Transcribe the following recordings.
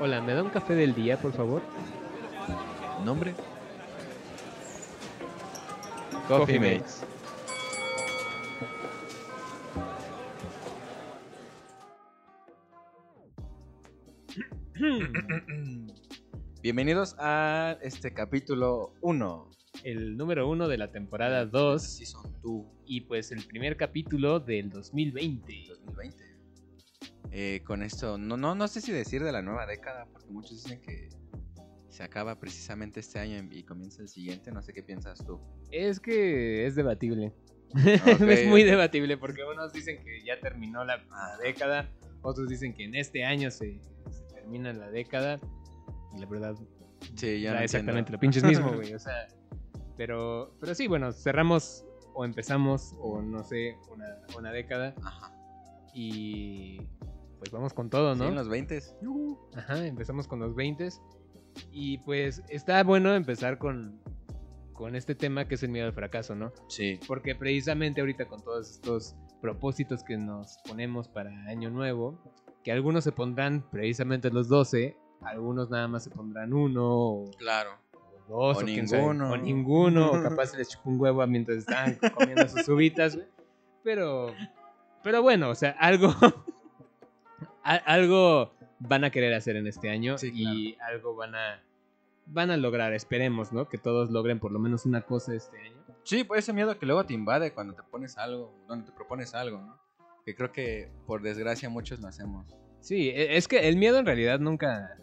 Hola, ¿me da un café del día, por favor? ¿Nombre? Coffee Mates. Bienvenidos a este capítulo 1. El número uno de la temporada 2 Season 2 y pues el primer capítulo del 2020. 2020. Eh, con esto, no, no, no sé si decir de la nueva década, porque muchos dicen que se acaba precisamente este año y comienza el siguiente. No sé qué piensas tú. Es que es debatible. Ok. es muy debatible porque unos dicen que ya terminó la, década, otros dicen que en este año se, se termina la década. Y la verdad, Sí, ya no exactamente lo pinches mismo, güey. O sea, pero, pero sí, bueno, cerramos o empezamos o no sé, una, una década Ajá. y pues vamos con todo, Sí, ¿no? en los 20 Ajá, empezamos con los 20 y pues está bueno empezar con, con este tema que es el miedo al fracaso, ¿no? Sí. Porque precisamente ahorita con todos estos propósitos que nos ponemos para año nuevo, que algunos se pondrán precisamente los 12, algunos nada más se pondrán uno o Claro. o dos O ninguno. o ninguno, o capaz se les chupó un huevo mientras estaban comiendo sus uvitas, güey. Pero, pero bueno, o sea, algo, algo van a querer hacer en este año Sí, y algo van a, van a lograr, esperemos, ¿no? Que todos logren por lo menos una cosa este año. Sí, pues ese miedo que luego te invade cuando te pones algo, cuando te propones algo, ¿no? Que creo que por desgracia muchos lo hacemos. Sí, e- es que el miedo en realidad nunca,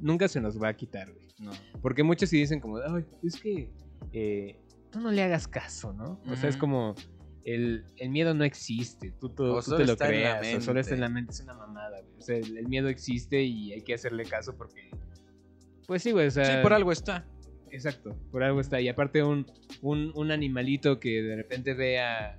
nunca se nos va a quitar, güey. No. Porque muchos sí dicen como, ay, es que eh, tú no le hagas caso, ¿no? O sea, es como, el, el miedo no existe, tú, tú- tú te lo creas, o solo está en la mente, es una mamada, güey. O sea, el, el miedo existe y hay que hacerle caso porque, pues sí, güey, o sea... Sí, por algo está. Exacto, por algo está. Y aparte un, un, un animalito que de repente ve a,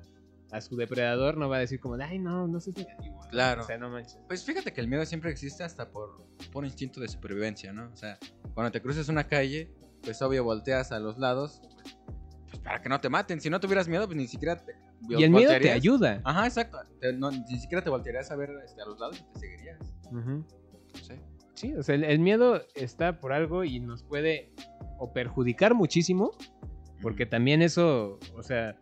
a su depredador no va a decir como, ay, no, no seas negativo. ¿no? Claro. O sea, no manches. Pues fíjate que el miedo siempre existe hasta por, por instinto de supervivencia, ¿no? O sea, cuando te cruces una calle, pues obvio volteas a los lados, pues, pues, para que no te maten. Si no tuvieras miedo, pues ni siquiera te Y el miedo te ayuda. Ajá, exacto. Te- no, ni siquiera te voltearías a ver este, a los lados y te seguirías. Sí. Sí, o sea, el, el miedo está por algo y nos puede o perjudicar muchísimo, porque también eso, o sea,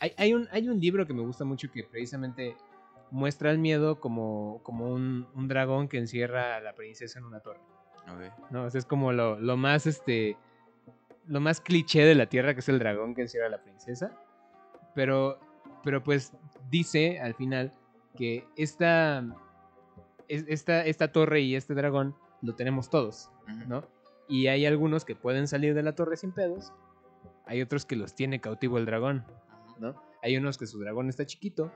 hay, hay un, hay un libro que me gusta mucho que precisamente muestra el miedo como, como un, un dragón que encierra a la princesa en una torre. ¿no? O sea, es como lo, lo más, este, lo más cliché de la tierra, que es el dragón que encierra a la princesa. Pero, pero pues dice al final que esta, es- esta, esta torre y este dragón lo tenemos todos. ¿no? Y hay algunos que pueden salir de la torre sin pedos. Hay otros que los tiene cautivo el dragón. ¿no? Hay unos que su dragón está chiquito.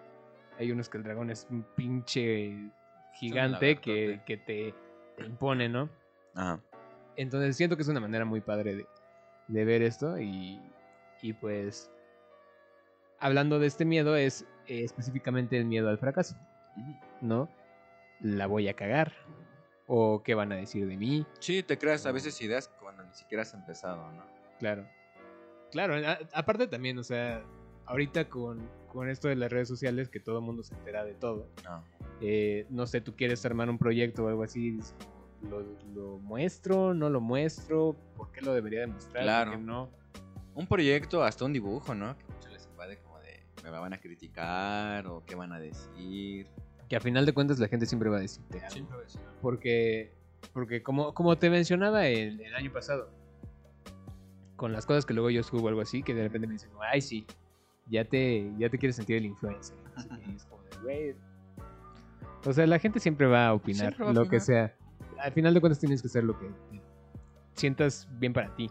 Hay unos que el dragón es un pinche gigante que, que te, te impone, ¿no? Ajá. Entonces siento que es una manera muy padre de, de ver esto y, y pues hablando de este miedo es eh, específicamente el miedo al fracaso. ¿no? La voy a cagar o qué van a decir de mí, Sí, te creas a veces ideas cuando ni siquiera has empezado, ¿no? claro. Claro, a- aparte también, o sea, ahorita con, con esto de las redes sociales que todo el mundo se entera de todo, No. eh, no sé, tú quieres armar un proyecto o algo así, ¿lo, lo muestro? ¿No lo muestro? ¿Por qué lo debería demostrar? Claro. ¿Por qué no? Un proyecto, hasta un dibujo, ¿no? Que me van a criticar o qué van a decir. Que a final de cuentas la gente siempre va a decirte algo. Porque, porque como, como te mencionaba el, el año pasado, con las cosas que luego yo subo o algo así, que de repente me dicen, ay, sí, ya te, ya te quieres sentir el influencer. Es como de, güey. O sea, la gente siempre va a opinar va a lo que opinar. sea. Al final de cuentas tienes que hacer lo que sientas bien para ti.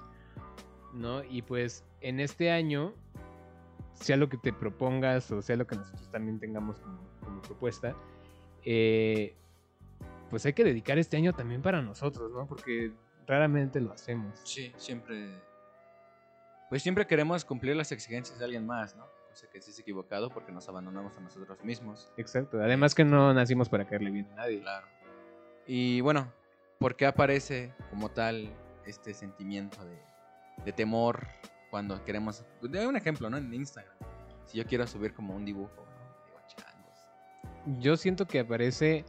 ¿No? Y pues en este año, sea lo que te propongas o sea lo que nosotros también tengamos como, como propuesta, eh, pues hay que dedicar este año también para nosotros, ¿no? Porque raramente lo hacemos. Sí, siempre. Pues siempre queremos cumplir las exigencias de alguien más, ¿no? Cosa que sí es equivocado porque nos abandonamos a nosotros mismos. Exacto. Además que no nacimos para caerle bien a nadie. Claro. Y bueno, ¿por qué aparece como tal este sentimiento de, de temor cuando queremos. De un ejemplo, ¿no? En Instagram. Si yo quiero subir como un dibujo, ¿no? Digo, changos. Yo siento que aparece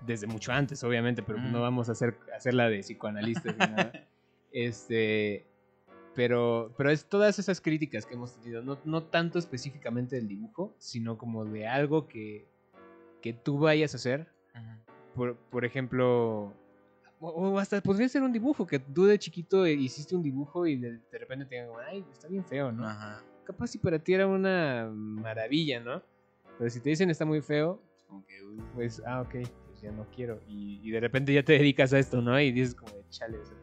desde mucho antes, obviamente, pero pues no Mm. vamos a hacer hacerla de psicoanalistas ni nada. Este, pero, pero es todas esas críticas que hemos tenido, no, no tanto específicamente del dibujo, sino como de algo que, que tú vayas a hacer. Por, por ejemplo, o, o hasta podría ser un dibujo, que tú de chiquito hiciste un dibujo y de, de repente te digan, ay, está bien feo, ¿no? Ajá. Capaz si para ti era una maravilla, ¿no? Pero si te dicen está muy feo, Como que, pues, ah, ok, pues ya no quiero. Y, y de repente ya te dedicas a esto, ¿no? Y dices como, de, chale, o sea,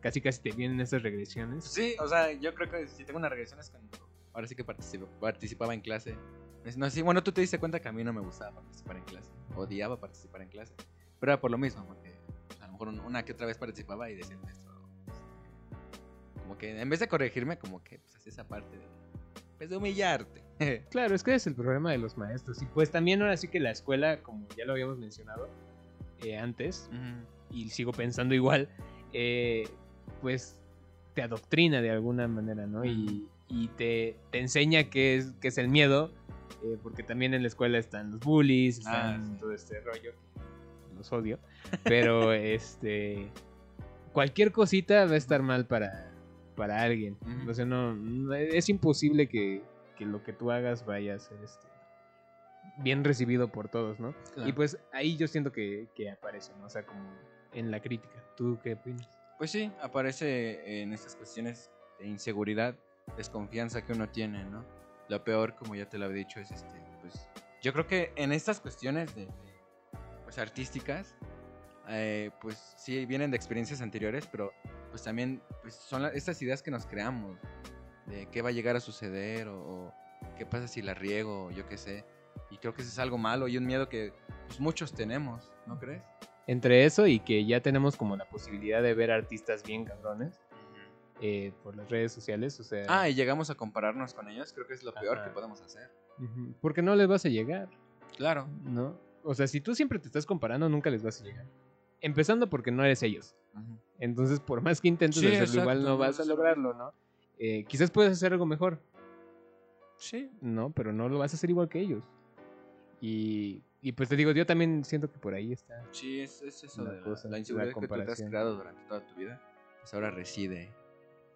casi casi te vienen esas regresiones. Sí, o sea, yo creo que si tengo una regresión es cuando ahora sí que participo- participaba en clase. No, sí, bueno, tú te diste cuenta que a mí no me gustaba participar en clase. Odiaba participar en clase. Pero era por lo mismo, porque pues, una que otra vez participaba y decía esto. Como que en vez de corregirme, como que pues hacía esa parte de, pues, de humillarte. Claro, es que es el problema de los maestros. Y pues también ahora sí que la escuela, como ya lo habíamos mencionado eh, antes, y sigo pensando igual, eh, pues te adoctrina de alguna manera, ¿no? Y, y te, te enseña qué es, qué es el miedo, eh, porque también en la escuela están los bullies, Ah, están sí. todo este rollo, los odio, pero este cualquier cosita va a estar mal para, para alguien. Ujú. O sea, no, no- es imposible que, que lo que tú hagas vaya a ser este bien recibido por todos, ¿no? Claro. Y pues ahí yo siento que, que aparece, ¿no? O sea, como en la crítica. ¿Tú qué opinas? Pues sí, aparece en estas cuestiones de inseguridad, desconfianza que uno tiene, ¿no? Lo peor, como ya te lo había dicho, es este, pues, yo creo que en estas cuestiones de, de, pues, artísticas, eh, pues sí vienen de experiencias anteriores, pero pues también pues, son la- estas ideas que nos creamos, de qué va a llegar a suceder o, o qué pasa si la riego, o yo qué sé. Y creo que eso es algo malo y un miedo que pues, muchos tenemos, ¿no crees? Entre eso y que ya tenemos como la posibilidad de ver artistas bien cabrones eh, por las redes sociales, o sea... Ah, y llegamos a compararnos con ellos, creo que es lo peor Ajá. que podemos hacer. porque no les vas a llegar, Claro. ¿no? O sea, si tú siempre te estás comparando, nunca les vas a llegar. Empezando porque no eres ellos. Entonces, por más que intentes Sí, hacerlo igual, exacto, no no vas a lograrlo, ¿no? Eh, quizás puedes hacer algo mejor, Sí. ¿no? Pero no lo vas a hacer igual que ellos. Y, y pues te digo, yo también siento que por ahí está. Sí, es, es eso de la, cosa, la la inseguridad que tú te has creado durante toda tu vida. Pues ahora reside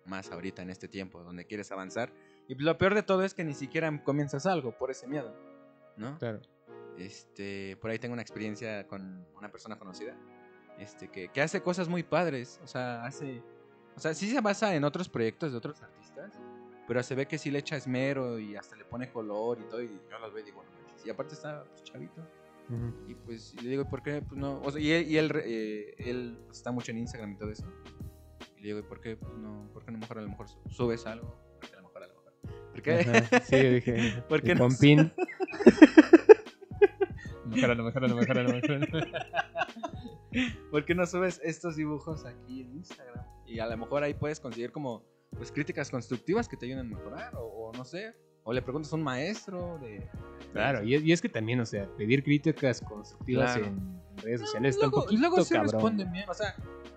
más ahorita en este tiempo donde quieres avanzar. Y lo peor de todo es que ni siquiera comienzas algo por ese miedo, ¿no? Claro. Este, por ahí tengo una experiencia con una persona conocida, este, que, que hace cosas muy padres, o sea, hace, o sea, sí se basa en otros proyectos de otros artistas, pero se ve que sí le echa esmero y hasta le pone color y todo, y yo los veo y digo, no y aparte está pues, chavito, y pues y le digo, ¿y por qué? Pues no, o sea, y él, y él, eh, él está mucho en Instagram y todo eso, y le digo, ¿y por qué? Pues no, ¿por qué no mejor a lo mejor su- subes algo? Porque a lo mejor, a lo mejor, ¿por qué? Ajá, Sí, dije. ¿Por qué no pin. Mejoralo, mejoralo, mejoralo, mejoralo. ¿Por qué no subes estos dibujos aquí en Instagram? Y a lo mejor ahí puedes conseguir como pues críticas constructivas que te ayuden a mejorar o, o no sé, o le preguntas a un maestro de Claro, y es, y es que también, o sea, pedir críticas constructivas Claro. en redes sociales está un luego, poquito luego sí cabrón. responden bien, o sea,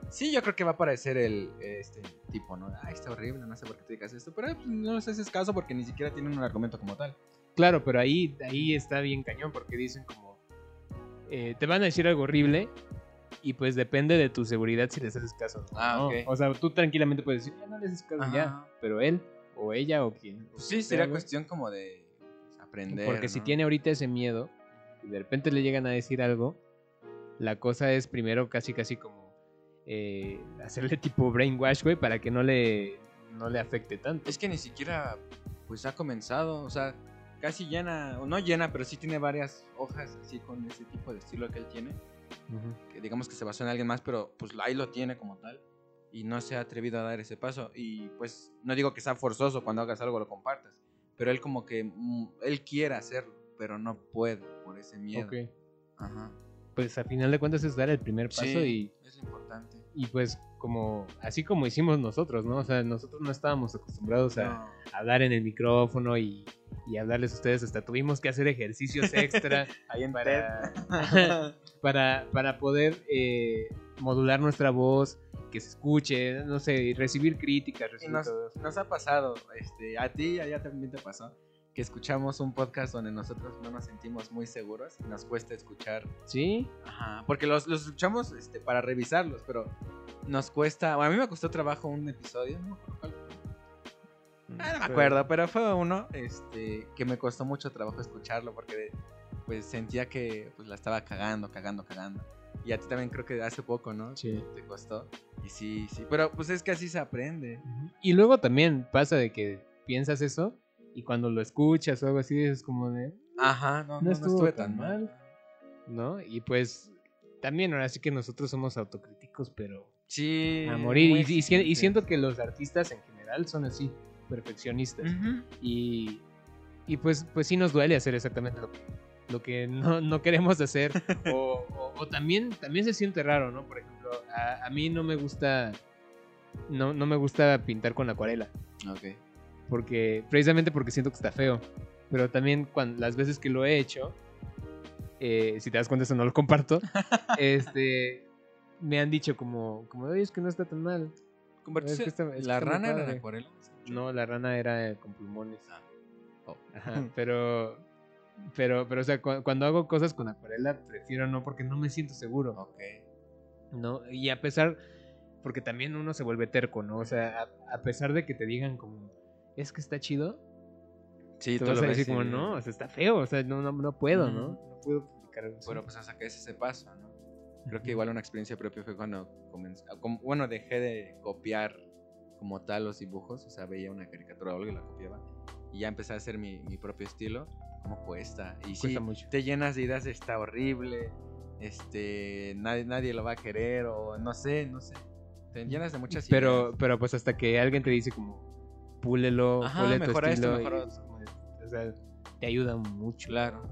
sí yo creo que va a aparecer el este tipo, ¿no? Ay, está horrible, no sé por qué te digas esto, pero pues, no les haces caso porque ni siquiera tienen un argumento como tal. Claro, pero ahí, ahí está bien cañón porque dicen como, eh, te van a decir algo horrible y pues depende de tu seguridad si les haces caso. o Ah, no. ok. O sea, tú tranquilamente puedes decir, ya no les haces caso Ajá. ya, pero él o ella o quien. o Pues quien sí, sea, güey, cuestión como de pues, aprender. Porque si ¿no? tiene ahorita ese miedo y de repente le llegan a decir algo, la cosa es primero casi casi como eh, hacerle tipo brainwash, güey, para que no le, no le afecte tanto. Es que ni siquiera pues ha comenzado, o sea, casi llena, o no llena, pero sí tiene varias hojas así con ese tipo de estilo que él tiene, que digamos que se basó en alguien más, pero pues ahí lo tiene como tal y no se ha atrevido a dar ese paso y pues no digo que sea forzoso cuando hagas algo lo compartas, pero él como que mm, él quiere hacerlo, pero no puede por ese miedo. Ok. Ajá. Pues a final de cuentas es dar el primer paso Sí, y, es importante. y pues como así como hicimos nosotros, ¿no? O sea, nosotros no estábamos acostumbrados a, No. a dar en el micrófono y, y hablarles a ustedes, hasta tuvimos que hacer ejercicios extra Ahí en para, para, para poder eh, modular nuestra voz, que se escuche, no sé, y recibir críticas, Y recibir nos, todo eso. nos ha pasado, este, a ti y a ella también te pasó, que escuchamos un podcast donde nosotros no nos sentimos muy seguros y nos cuesta escuchar. Sí. Ajá, porque los, los escuchamos este, para revisarlos, pero nos cuesta. Bueno, a mí me costó trabajo un episodio, no. Ah, no me acuerdo, pero fue uno este, que me costó mucho trabajo escucharlo porque pues sentía que pues, la estaba cagando, cagando, cagando. Y a ti también creo que hace poco, ¿no? Sí. Te costó. Y sí, sí. Pero pues es que así se aprende. Y luego también pasa de que piensas eso y cuando lo escuchas o algo así es como de Ajá, no, no, no, no estuvo estuve tan mal. mal, ¿no? Y pues también ahora sí que nosotros somos autocríticos, pero Sí. a morir. Y, siento que los artistas en general son así, perfeccionistas. Ujú. Y, y pues, pues sí nos duele hacer exactamente lo que, lo que no, no queremos hacer. o, o- o también, también se siente raro, ¿no? Por ejemplo, a, a mí no me gusta. No, no me gusta pintar con acuarela. Ok. Porque. Precisamente porque siento que está feo. Pero también cuando, las veces que lo he hecho. eh, si te das cuenta, eso no lo comparto. este. Me han dicho como, como, oye, es que no está tan mal. Es que está- es que la rana era en acuarela. No, la rana era con plumones. Oh. Ajá, pero, pero, pero, o sea, cu- cuando hago cosas con acuarela, prefiero no porque no me siento seguro, Ok. ¿no? Y a pesar, porque también uno se vuelve terco, ¿no? O sea, a, a pesar de que te digan como, es que está chido, Sí, te tú vas lo a ves decir como, y- no, o sea, está feo, o sea, no, no, no puedo, Ujú. ¿no? No puedo publicar algo. Pero pues hasta que es ese paso, ¿no? Creo que igual una experiencia propia fue cuando comencé, ah, como- bueno, dejé de copiar como tal los dibujos, o sea, veía una caricatura o algo y la copiaba, y ya empecé a hacer mi, mi propio estilo, como cuesta, y sí, Cuesta mucho. te llenas de ideas, de está horrible, este, nadie, nadie lo va a querer, o no sé, no sé, te llenas de muchas Pero, ideas. pero pues hasta que alguien te dice como, púlelo, Ajá, pule tu mejora esto, estilo, y mejora de- o sea, te ayuda mucho. Claro,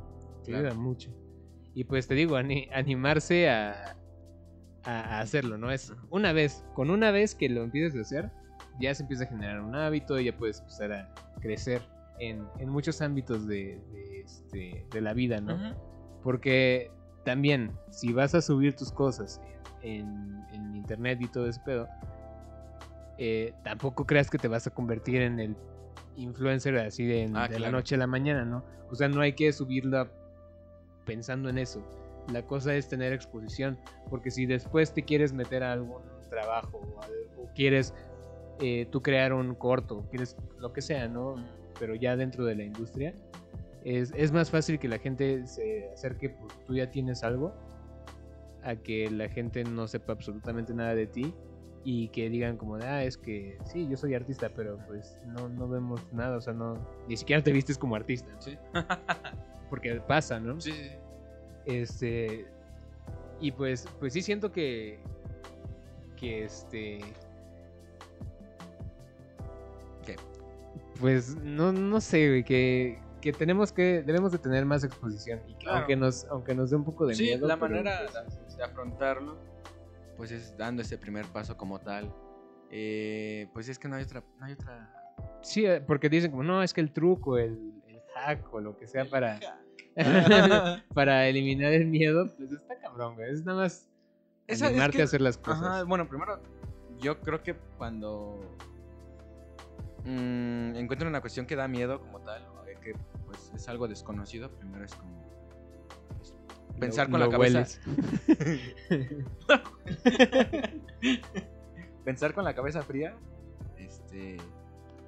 Te claro. ayuda mucho. Y pues te digo, ani- animarse a, a- a hacerlo, ¿no? Es una vez, con una vez que lo empieces a hacer, ya se empieza a generar un hábito, ya puedes empezar a crecer en, en muchos ámbitos de, de, este, de la vida, ¿no? Porque también, si vas a subir tus cosas en, en internet y todo ese pedo, eh, tampoco creas que te vas a convertir en el influencer así de, Ah, de la noche a la mañana, ¿no? O sea, no hay que subirla pensando en eso. La cosa es tener exposición, porque si después te quieres meter a algún trabajo o quieres eh, tú crear un corto, quieres lo que sea, ¿no? Pero ya dentro de la industria, es, es más fácil que la gente se acerque porque tú ya tienes algo a que la gente no sepa absolutamente nada de ti y que digan como de, ah, es que sí, yo soy artista, pero pues no, no vemos nada, o sea, no, ni siquiera te vistes como artista, Sí. porque pasa, ¿no? Sí, sí, sí. Este, y pues, pues sí siento que, que este, ¿Qué? pues no, no sé, que, que tenemos que, debemos de tener más exposición y que Claro. aunque nos, aunque nos dé un poco de Sí, miedo. la pero, manera pues, de afrontarlo, pues es dando ese primer paso como tal. Eh, pues es que no hay otra, no hay otra. Sí, eh, porque dicen como, no, es que el truco, el, el hack o lo que sea para, para eliminar el miedo, pues está cabrón, güey. Es nada más Esa- es animarte que- a hacer las cosas. Ajá, bueno, primero, yo creo que cuando mm, encuentro una cuestión que da miedo como tal, o que pues es algo desconocido, primero es como pensar Lo- con la cabeza. pensar con la cabeza fría. Este.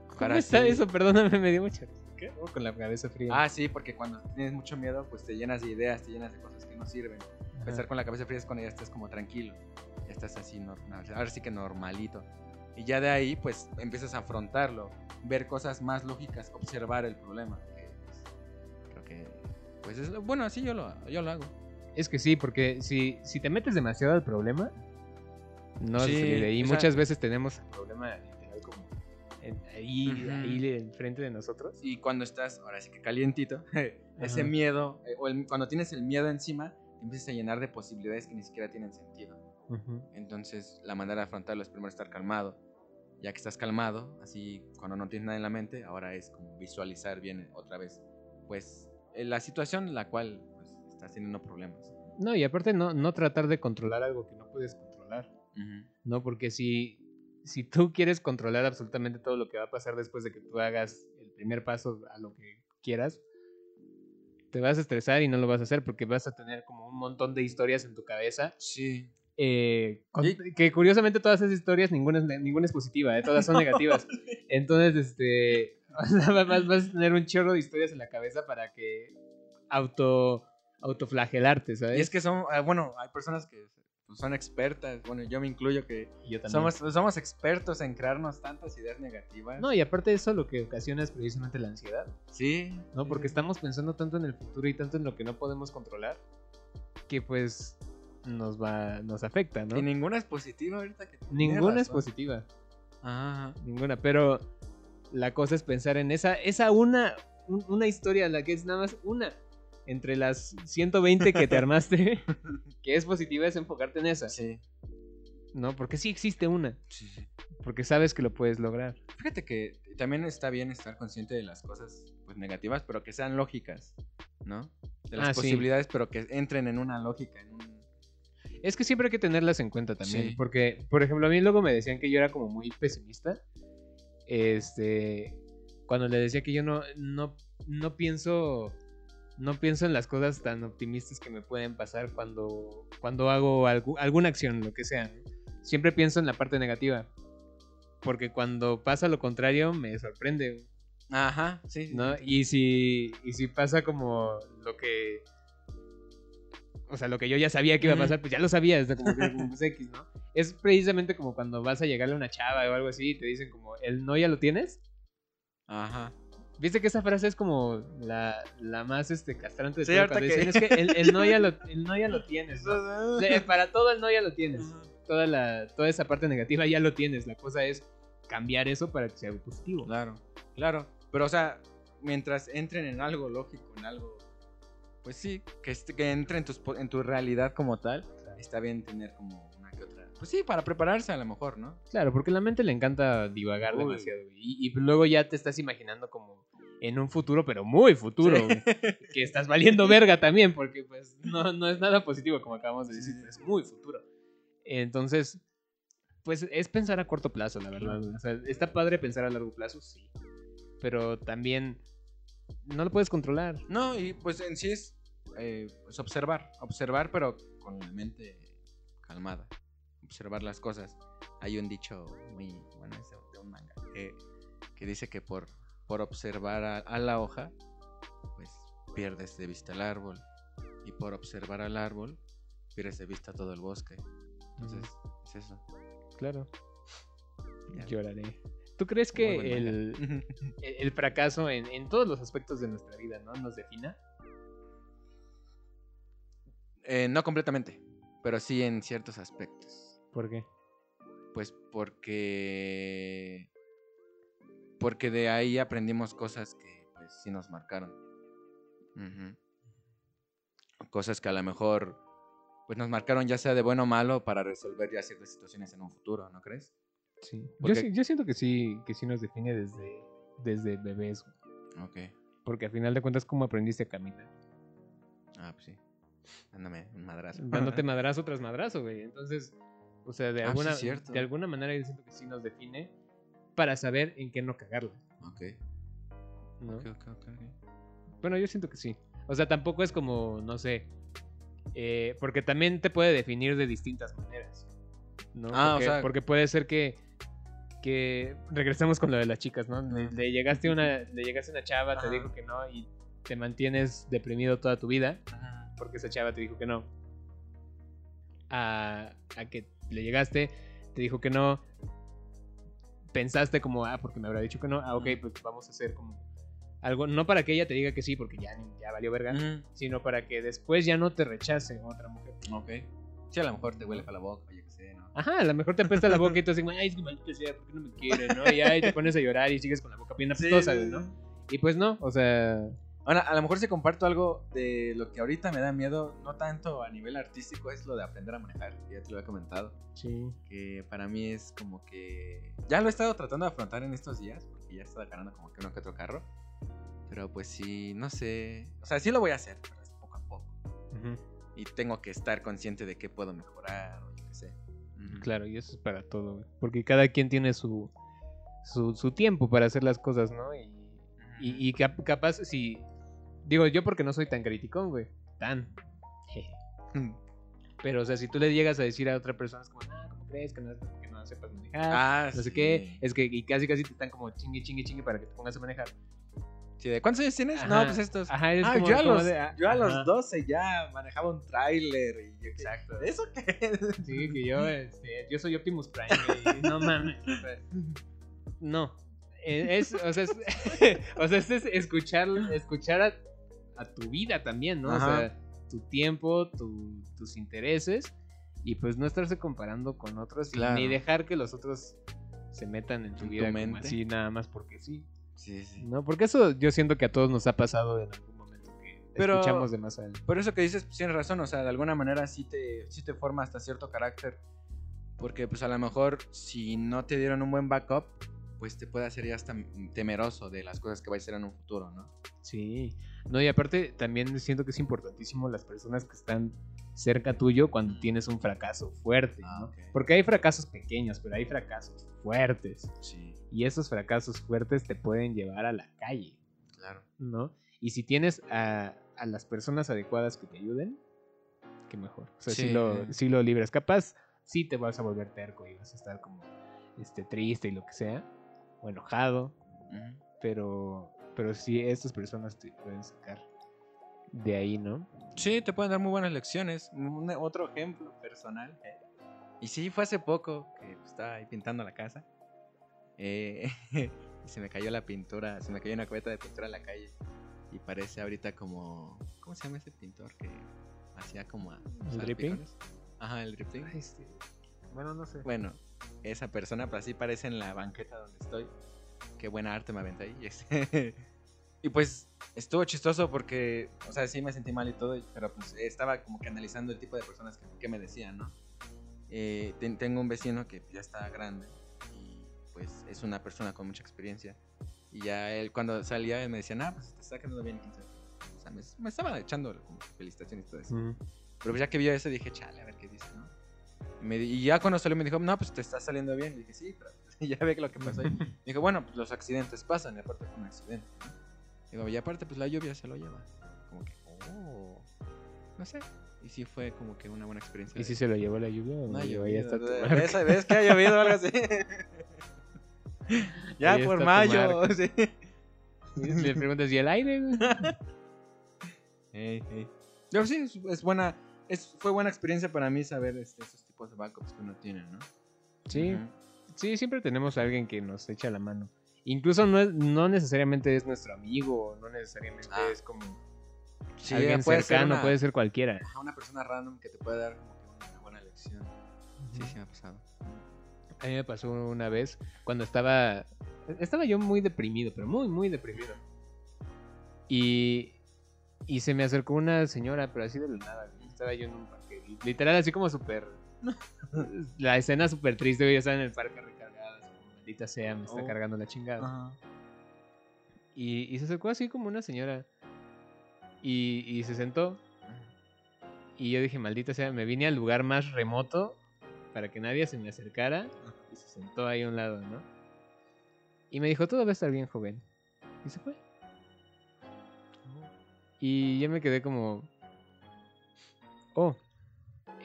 ¿Cómo para está eso? Perdóname, me dio mucha. ¿Qué? Oh, Con la cabeza fría. Ah, sí, porque cuando tienes mucho miedo, pues te llenas de ideas, te llenas de cosas que no sirven. Ajá. Pensar con la cabeza fría es cuando ya estás como tranquilo. Ya estás así normal. Ahora sí que normalito. Y ya de ahí, pues empiezas a afrontarlo. Ver cosas más lógicas, observar el problema. Pues es bueno, así yo lo, yo lo hago. Es que sí, porque si, si te metes demasiado al problema, no Sí, salir de ahí. o sea- muchas veces tenemos el problema literal como en- ahí, Ujú. ahí enfrente de nosotros. Y cuando estás, ahora sí que calientito, ese miedo, eh, o el- cuando tienes el miedo encima, te empiezas a llenar de posibilidades que ni siquiera tienen sentido. Entonces, la manera de afrontarlo es primero estar calmado. Ya que estás calmado, así cuando no tienes nada en la mente, ahora es como visualizar bien otra vez, pues, la situación en la cual pues, estás teniendo problemas. No, y aparte no, no tratar de controlar algo que no puedes controlar. No, porque si, si tú quieres controlar absolutamente todo lo que va a pasar después de que tú hagas el primer paso a lo que quieras, te vas a estresar y no lo vas a hacer porque vas a tener como un montón de historias en tu cabeza. Sí. eh, con- que curiosamente todas esas historias, ninguna es, ninguna es positiva, ¿eh? todas son negativas. Entonces, este, o sea, vas, vas a tener un chorro de historias en la cabeza para que auto, autoflagelarte, ¿sabes? Y es que son, ah, bueno, hay personas que pues, son expertas, bueno, yo me incluyo que Yo también. somos, somos expertos en crearnos tantas ideas negativas. No, y aparte de eso, lo que ocasiona es precisamente la ansiedad, Sí. ¿no? Porque sí. estamos pensando tanto en el futuro y tanto en lo que no podemos controlar, que pues nos va, nos afecta, ¿no? Y ninguna es positiva ahorita que Ninguna es razón. positiva, Ajá. ninguna, pero la cosa es pensar en esa, esa una, un- una historia, la que es nada más una, entre las 120 que te armaste, que es positiva, es enfocarte en esa, Sí. ¿no? Porque sí existe una, Sí, sí. porque sabes que lo puedes lograr. Fíjate que también está bien estar consciente de las cosas pues, negativas, pero que sean lógicas, ¿no? De las Ah, sí. posibilidades, pero que entren en una lógica, en un... Es que siempre hay que tenerlas en cuenta también. Porque, por ejemplo, a mí luego me decían que yo era como muy pesimista. Este. Cuando le decía que yo no, no, no pienso. No pienso en las cosas tan optimistas que me pueden pasar cuando, cuando hago algu- alguna acción, lo que sea. ¿no? Siempre pienso en la parte negativa. Porque cuando pasa lo contrario, me sorprende. Ajá, sí. ¿no? Y si, y si pasa como lo que. O sea, lo que yo ya sabía que iba a pasar, pues ya lo sabía, sea, como que como pues, X, ¿no? Es precisamente como cuando vas a llegarle a una chava o algo así y te dicen como, ¿el no ya lo tienes? Ajá. ¿Viste que esa frase es como la, la más este, castrante de Sí, todo? Cuando que- dicen, es que el, el no ya lo, el no ya lo tienes, ¿no? O sea, para todo el no ya lo tienes. Toda, la, toda esa parte negativa ya lo tienes. La cosa es cambiar eso para que sea positivo. Claro, claro. Pero, o sea, mientras entren en algo lógico, en algo. Pues sí, que, entre en, tus en tu realidad como tal. Está bien tener como una que otra. Pues sí, para prepararse a lo mejor, ¿no? Claro, porque a la mente le encanta divagar Uy. demasiado. Y, y luego ya te estás imaginando como en un futuro, pero muy futuro, Sí. que estás valiendo verga también, porque pues no, no es nada positivo, como acabamos de decir, es muy futuro. Entonces, pues es pensar a corto plazo, la verdad. O sea, está padre pensar a largo plazo, sí. Pero también no lo puedes controlar. No, y pues en sí es eh, pues observar, observar, pero con la mente calmada. Observar las cosas. Hay un dicho muy bueno, es de, un manga, que, que dice que por, por observar a, a la hoja, pues pierdes de vista el árbol. Y por observar al árbol, pierdes de vista todo el bosque. Entonces, es eso. Claro. Ya. Lloraré. ¿Tú crees que el, manga. el fracaso en, en todos los aspectos de nuestra vida, ¿no? Nos defina. Eh, no completamente, pero sí en ciertos aspectos. ¿Por qué? Pues porque. Porque de ahí aprendimos cosas que pues sí nos marcaron. Cosas que a lo mejor pues nos marcaron ya sea de bueno o malo para resolver ya ciertas situaciones en un futuro, ¿no crees? Sí. Yo, siento que sí, que sí nos define desde, desde bebés. Ok. Porque al final de cuentas, ¿cómo aprendiste a caminar? Ah, pues sí. Dándome un madrazo. Dándote madrazo tras madrazo, güey. Entonces, o sea, de Ah, alguna, de alguna manera yo siento que sí nos define para saber en qué no cagarla. ok. ¿no? Ok, ok, ok, ok. Bueno, yo siento que sí. O sea, tampoco es como, no sé. eh, porque también te puede definir de distintas maneras. ¿no? Ah, o porque, sea- porque puede ser que. Que regresamos con lo de las chicas, ¿no? Le, le llegaste a una, le llegaste una chava, te dijo que no, y te mantienes deprimido toda tu vida. Ajá. porque esa chava te dijo que no. A, a que le llegaste, te dijo que no. Pensaste como, ah, porque me habrá dicho que no. Ah, ok, pues vamos a hacer como algo. No para que ella te diga que sí, porque ya, ya valió verga. Sino para que después ya no te rechace otra mujer. Ok. Sí, a lo mejor te huele para la boca, yo qué sé, ¿no? Ajá, a lo mejor te apesta la boca y tú así, ay, es que maldita sea, ¿por qué no me quiere, no? Y ahí te pones a llorar y sigues con la boca bien apestosa, güey, ¿no? Y pues no, o sea, Ahora, a lo mejor si comparto algo de lo que ahorita me da miedo, no tanto a nivel artístico, es lo de aprender a manejar, ya te lo he comentado, sí. que para mí es como que... Ya lo he estado tratando de afrontar en estos días, porque ya he estado ganando como que uno que otro carro, pero pues sí, no sé, o sea, sí lo voy a hacer, pero es poco a poco, Ujú. y tengo que estar consciente de qué puedo mejorar, Claro, y eso es para todo, güey. Porque cada quien tiene su, su, su tiempo para hacer las cosas, ¿no? Y, Ujú. Y, y cap- capaz, si. Digo, yo porque no soy tan criticón, güey. Tan. Pero, o sea, si tú le llegas a decir a otra persona, es como, ah, ¿cómo crees que no, que no sepas manejar? Ah, no sé sí. qué. Es que, y casi, casi te están como chingue, chingue, chingue para que te pongas a manejar. Sí, ¿de ¿Cuántos años tienes? Ajá. No, pues estos. Ajá, es Ah, como- yo, a los, de, ah, yo a los ajá. 12 ya manejaba un tráiler. y yo Exacto. ¿Eso qué? Sí, que yo, este, yo soy Optimus Prime, güey, No mames. No. Eh, Es, o sea, es, o sea, es es escuchar, escuchar a, a tu vida también, ¿no? O sea, tu tiempo, tu- tus intereses. Y pues no estarse comparando con otros y Claro. ni dejar que los otros se metan en tu En tu vida mente. así nada más porque sí. Sí, sí. ¿No? Porque eso yo siento que a todos nos ha pasado en algún momento que Pero- escuchamos de más a él. Por eso que dices, pues tienes razón, o sea, de alguna manera sí te, sí te forma hasta cierto carácter. Porque pues a lo mejor si no te dieron un buen backup, pues te puede hacer ya hasta temeroso de las cosas que vais a hacer en un futuro, ¿no? Sí, no, y aparte también siento que es importantísimo las personas que están cerca tuyo cuando tienes un fracaso fuerte, Ah. Porque hay fracasos pequeños, pero hay fracasos fuertes. Sí, Y esos fracasos fuertes te pueden llevar a la calle, claro. ¿no? Y si tienes a, a las personas adecuadas que te ayuden, qué mejor. O sea, si, lo, si lo libres. Capaz, sí te vas a volver terco y vas a estar como este, triste y lo que sea, o enojado, pero, pero sí, estas personas te pueden sacar de ahí, ¿no? Sí, te pueden dar muy buenas lecciones. Un- otro ejemplo personal. eh. Y sí, fue hace poco que estaba ahí pintando la casa. Eh, se me cayó la pintura, se me cayó una cubeta de pintura en la calle. Y parece ahorita como... ¿Cómo se llama ese pintor que hacía como... a- ¿El dripping? Ajá, el dripping. Este, bueno, no sé. Bueno, esa persona, pero así parece en la banqueta donde estoy. Qué buena arte me aventé ahí. este. y pues estuvo chistoso porque, o sea, sí me sentí mal y todo, pero pues estaba como que analizando el tipo de personas que, que me decían, ¿no? Eh, ten- tengo un vecino que ya está grande pues es una persona con mucha experiencia. Y ya él cuando salía me decía, ah, pues te está quedando bien. quién sabe qué". O sea, me, me estaba echando como felicitaciones y todo eso. Ujú. Pero ya que vio eso dije, chale, a ver qué dice, ¿no? Y, me y ya cuando salió me dijo, no, pues te está saliendo bien. Y dije, sí, pero ya ve lo que pasó ahí. Dijo, bueno, pues los accidentes pasan, y aparte fue un accidente, ¿no? Digo, y aparte, pues la lluvia se lo lleva. Como que, oh, no sé. Y sí fue como que una buena experiencia. ¿Y de- si se lo llevó la lluvia o no no llevó? Llovido, está ¿ves? ¿Ves, ves que ha llovido o algo así? ya Ahí por mayo, sí. Le preguntas, ¿y el aire? güey? Ey, ey. Pero sí, es, es buena, es, fue buena experiencia para mí saber este, esos tipos de backups que uno tiene, ¿no? Sí, Ujú. sí, siempre tenemos a alguien que nos echa la mano. Incluso no, es- no necesariamente es nuestro amigo, no necesariamente Ah. es como Sí, alguien puede ser cercano, una- puede ser cualquiera. Una persona random que te puede dar como que una buena lección. Sí, sí me ha pasado. A mí me pasó una vez cuando estaba. Estaba yo muy deprimido, pero muy, muy deprimido. Y. Y se me acercó una señora, pero así de la nada. Estaba yo en un parque. Literal, así como súper. la escena súper triste. Yo estaba en el parque recargada. así como, maldita sea, me está Oh. cargando la chingada. Ajá. Y, y se acercó así como una señora. Y, y se sentó. Y yo dije, maldita sea, me vine al lugar más remoto para que nadie se me acercara. Y se sentó ahí a un lado, ¿no? Y me dijo, todo va a estar bien, joven. Y se fue. Y yo me quedé como... Oh.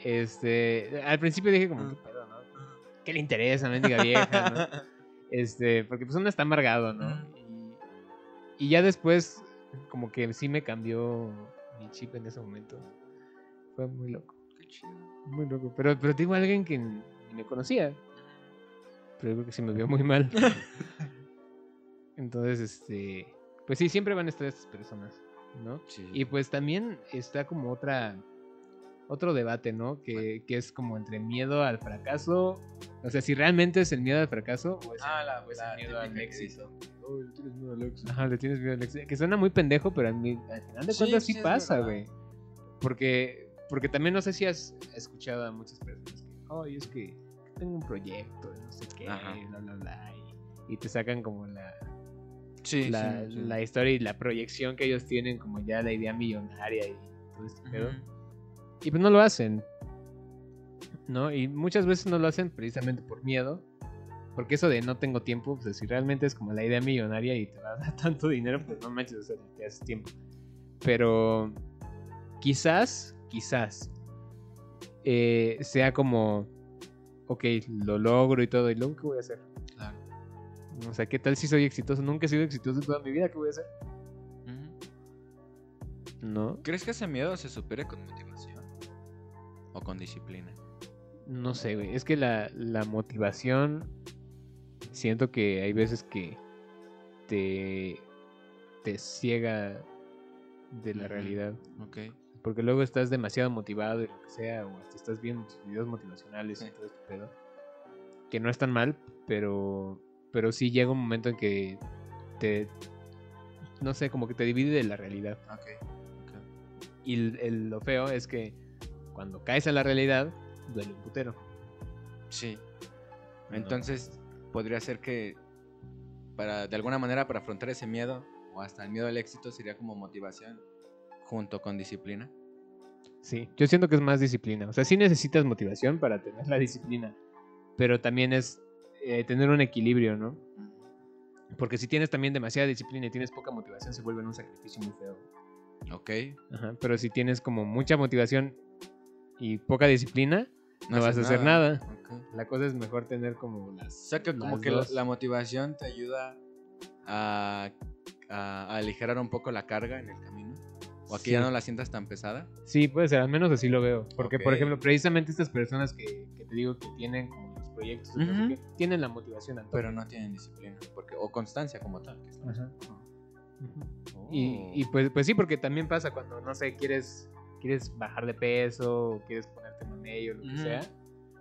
Este... Al principio dije como, ¿qué pedo, no? ¿Qué le interesa, mendiga vieja, no? Este, porque pues uno está amargado, ¿no? Y, y ya después, como que sí me cambió mi chip en ese momento. Fue muy loco. Qué chido. Muy loco. Pero, pero digo alguien que ni me conocía. Pero yo creo que sí me vio muy mal. Entonces, este. Pues sí, siempre van a estar estas personas, ¿no? Sí. Y pues también está como otra. Otro debate, ¿no? Que, que es como entre miedo al fracaso. O sea, si realmente es el miedo al fracaso o es, Ah, el, la, o es la el miedo al éxito. "Oh, le tienes miedo al éxito". Ajá, le tienes miedo al éxito. Que suena muy pendejo, pero al, final de Sí, cuentas sí, pasa, güey. Porque, porque también no sé si has escuchado a muchas personas que, ay, es que tengo un proyecto, no sé qué, Ajá. bla, bla, bla. Y, y te sacan como la, Sí, la, sí, sí. la historia y la proyección que ellos tienen, como ya la idea millonaria y todo este pedo. Ujú. Y pues no lo hacen. ¿No? Y muchas veces no lo hacen precisamente por miedo. Porque eso de no tengo tiempo, pues si realmente es como la idea millonaria y te va a dar tanto dinero, pues no manches, o sea, te haces tiempo. Pero quizás, quizás, eh, sea como, ok, lo logro y todo, ¿y luego qué voy a hacer? Claro. O sea, ¿qué tal si soy exitoso? Nunca he sido exitoso en toda mi vida, ¿qué voy a hacer? No, ¿Crees que ese miedo se supere con motivación? ¿O con disciplina? no sé, güey. Es que la, la motivación, siento que hay veces que te, te ciega de la realidad. Ok. Porque luego estás demasiado motivado y lo que sea, o hasta estás viendo tus videos motivacionales y Sí. todo este pedo. Que no están mal, pero, pero sí llega un momento en que te, no sé, como que te divide de la realidad. Ok. Y el- el- lo feo es que cuando caes a la realidad, duele un putero. Sí. ¿no? Entonces, podría ser que para de alguna manera para afrontar ese miedo o hasta el miedo al éxito sería como motivación junto con disciplina. Sí, yo siento que es más disciplina. O sea, sí necesitas motivación para tener la disciplina, pero también es eh, tener un equilibrio, ¿no? Porque si tienes también demasiada disciplina y tienes poca motivación, se vuelve un sacrificio muy feo. Ok. Ajá, Pero si tienes como mucha motivación y poca disciplina, no, vas a hacer nada. La cosa es mejor tener como O las... sea que como que la, motivación te ayuda a, a- a aligerar un poco la carga en el camino. O a que ya Sí. no la sientas tan pesada. Sí, puede ser, al menos así lo veo. Porque, por ejemplo, precisamente estas personas que, que te digo que tienen como los proyectos, qué, tienen la motivación. tope. Pero no tienen disciplina. Porque, o constancia como tal. que. Ujú. Y, y pues, pues sí, porque también pasa cuando, no sé, quieres, quieres bajar de peso o quieres ponerte mamey o lo que sea.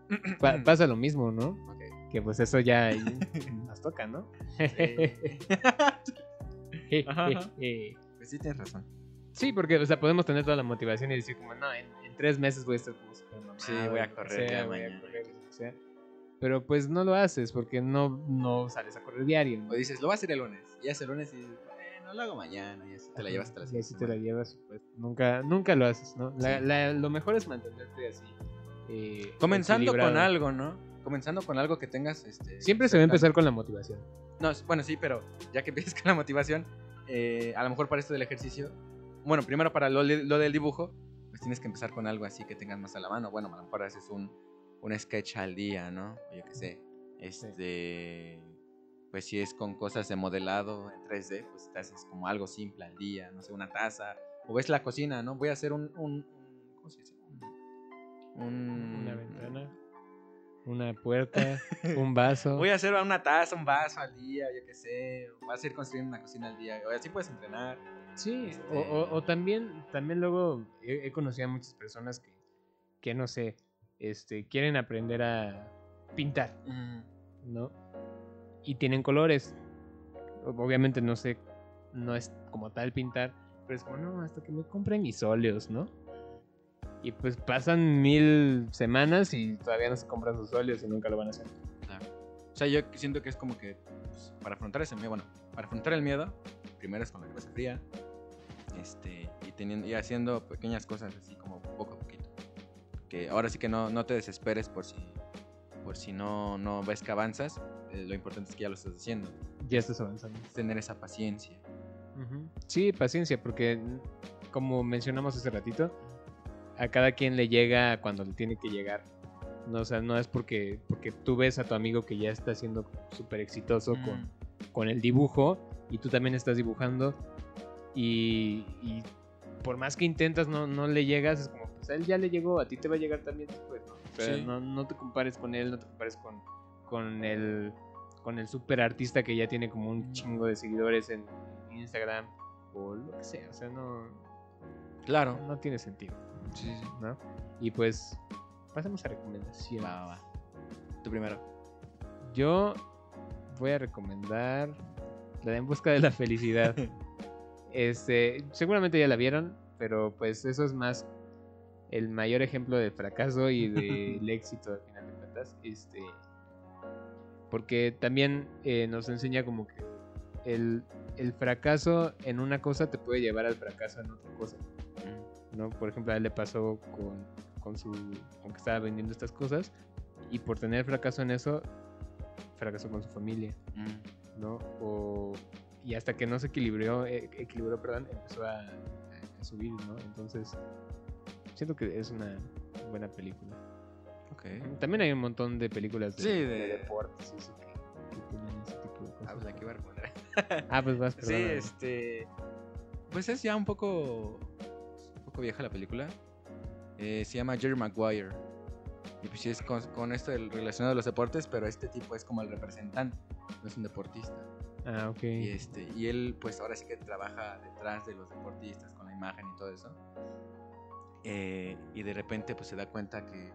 Pa- pasa lo mismo, ¿no? Que pues eso ya nos toca, ¿no? Ajá, ajá. Pues sí, tienes razón. Sí, porque, o sea, podemos tener toda la motivación y decir como, no, en, en tres meses voy a estar como super mamado, Sí, voy a correr ya voy a mañana. correr, lo que sea. Pero pues no lo haces porque no, no sales a correr diario. ¿no? O dices, lo voy a hacer el lunes. Y hace el lunes y dices, bueno, lo hago mañana. Y así te la llevas hasta la Y así te la llevas, pues nunca, nunca lo haces, ¿no? La- Sí. la- lo mejor es mantenerte así. eh, Comenzando con algo, ¿no? Comenzando con algo que tengas. Este, Siempre se va a empezar con la motivación. No, bueno, sí, pero ya que empiezas con la motivación, eh, a lo mejor para esto del ejercicio, bueno, primero para lo, lo del dibujo, pues tienes que empezar con algo así que tengas más a la mano. Bueno, a lo mejor haces un, un sketch al día, ¿no? O yo qué sé. Este. Pues si es con cosas de modelado en 3D, pues te haces como algo simple al día, no sé, una taza. O ves la cocina, ¿no? Voy a hacer un. un, ¿Cómo se dice? Un. un- Una ventana, una puerta, un vaso. Voy a hacer una taza, un vaso al día, yo qué sé. Vas a ir construyendo una cocina al día. O así puedes entrenar. Sí, Este- o, o- o también, también luego he, he conocido a muchas personas que, que no sé, este, quieren aprender a pintar, ¿no? Y tienen colores. Obviamente no sé, no es como tal pintar, pero es como, no, hasta que me compren mis óleos, ¿no? Y pues pasan mil semanas y todavía no se compran sus óleos y nunca lo van a hacer. Claro. O sea, yo siento que es como que pues, para afrontar ese miedo, bueno, para afrontar el miedo, primero es con la cabeza fría. Este, y, teniendo, y haciendo pequeñas cosas así como poco a poquito. Que ahora sí que no, no te desesperes por si, por si no, no ves que avanzas. eh, lo importante es que ya lo estás haciendo. Ya estás avanzando. Es tener esa paciencia. Sí, paciencia, porque como mencionamos hace ratito, a cada quien le llega cuando le tiene que llegar. No, o sea, no es porque, porque tú ves a tu amigo que ya está siendo súper exitoso con, Mm. con el dibujo y tú también estás dibujando y, y por más que intentas no, no le llegas, es como, pues a él ya le llegó, a ti te va a llegar también después, ¿no? O sea, Sí. no, no te compares con él, no te compares con, con el con el super artista que ya tiene como un chingo de seguidores en Instagram o lo que sea, o sea, no, Claro. no tiene sentido, Sí, sí. ¿no? Y pues pasemos a recomendaciones. Va, va, va. Tú primero. Yo voy a recomendar la de En Busca de la Felicidad. este, seguramente ya la vieron, pero pues eso es más el mayor ejemplo del fracaso y del éxito al final de cuentas. Este, porque también eh, nos enseña como que el, el fracaso en una cosa te puede llevar al fracaso en otra cosa. ¿no? Por ejemplo, a él le pasó con, con su con que estaba vendiendo estas cosas y por tener fracaso en eso fracasó con su familia, Mm. ¿no? O, y hasta que no se equilibró, eh, equilibró, perdón, empezó a, a subir, ¿no? Entonces, siento que es una buena película. Ok. También hay un montón de películas de, Sí, de de- deportes y eso que, que tienen ese tipo de Ah, cosas. pues aquí voy a responder. Ah, pues vas, Sí, perdón. este. Pues es ya un poco. Un poco vieja la película. Eh, se llama Jerry Maguire. Y pues sí es con, con esto del relacionado a los deportes, pero este tipo es como el representante, no es un deportista. Ah, ok. Y, este, y él, pues ahora sí que trabaja detrás de los deportistas con la imagen y todo eso. Eh, y de repente, pues se da cuenta que,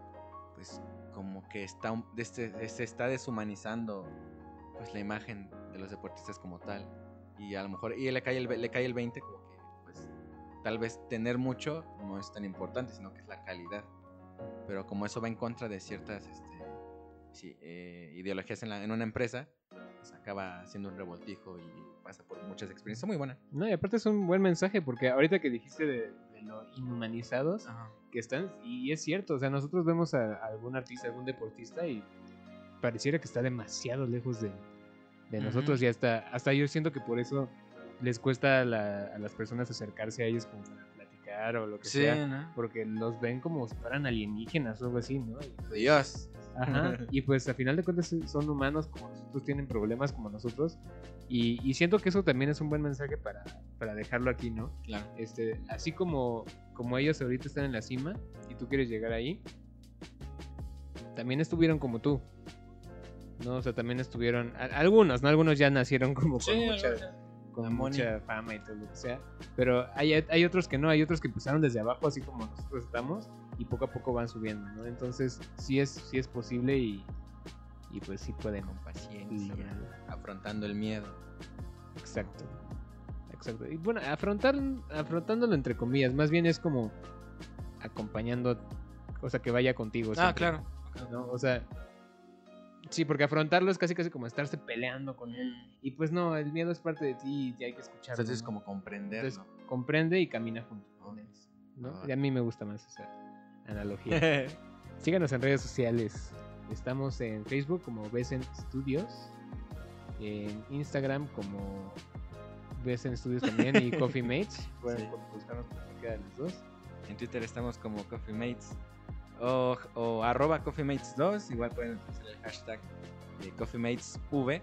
pues, como que está, de este- se está deshumanizando, pues, la imagen de los deportistas como tal. Y a lo mejor, y le cae el, le cae el 20 como que, pues, tal vez tener mucho no es tan importante, sino que es la calidad. Pero como eso va en contra de ciertas, este, sí, eh, ideologías en, la- en una empresa, pues acaba siendo un revoltijo y pasa por muchas experiencias. Muy buena. No, y aparte es un buen mensaje, porque ahorita que dijiste de, de lo inhumanizados Ajá. que están, y es cierto, o sea, nosotros vemos a, a algún artista, algún deportista y pareciera que está demasiado lejos de, de nosotros y hasta, hasta yo siento que por eso les cuesta a, la- a las personas acercarse a ellos como para platicar o lo que Sí, sea, ¿no? porque los ven como si fueran alienígenas o algo así, ¿no? Y- Dios. Ajá, y pues a final de cuentas son humanos como nosotros, tienen problemas como nosotros. Y, y siento que eso también es un buen mensaje para, para dejarlo aquí, ¿no? Claro. Este, así como, como ellos ahorita están en la cima y tú quieres llegar ahí, también estuvieron como tú. ¿No? O sea, también estuvieron. a- algunos, ¿no? Algunos ya nacieron como con, mucha, con mucha fama y todo lo que sea. Pero hay, hay otros que no, hay otros que empezaron desde abajo, así como nosotros estamos, y poco a poco van subiendo, ¿no? Entonces, sí es, sí es posible y, y pues sí pueden. Con paciencia. Afrontando el miedo. Exacto. Exacto. Y bueno, afrontar, afrontándolo entre comillas, más bien es como acompañando, cosa que vaya contigo. Ah, siempre, claro. ¿no? O sea, sí, porque afrontarlo es casi casi como estarse peleando con él. Y pues no, el miedo es parte de ti y hay que escucharlo. Entonces, ¿no? como comprenderlo. Entonces, comprende y camina junto con él. ¿no? Ah. Y a mí me gusta más esa analogía. Síganos en redes sociales. Estamos en Facebook como Besen Studios. En Instagram como Besen Studios también y Coffee Mates. Pueden Sí. buscarnos por cualquiera de los dos. en Twitter estamos como Coffee Mates. O, o arroba Coffee Mates 2. Igual pueden utilizar el hashtag de Coffee Mates V.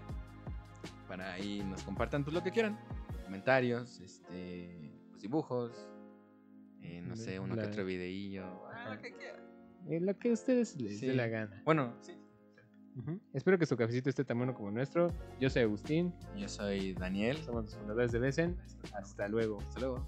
Para ahí nos compartan pues, lo que quieran. Comentarios, este, pues, dibujos. Eh, no sé, uno La- que otro videillo. ah, lo que quieran. Eh, lo que a ustedes les dé Sí. la gana. Bueno, sí. Espero que su cafecito esté tan bueno como el nuestro. Yo soy Agustín. Yo soy Daniel. Somos los fundadores de Besen. Hasta luego. Hasta luego.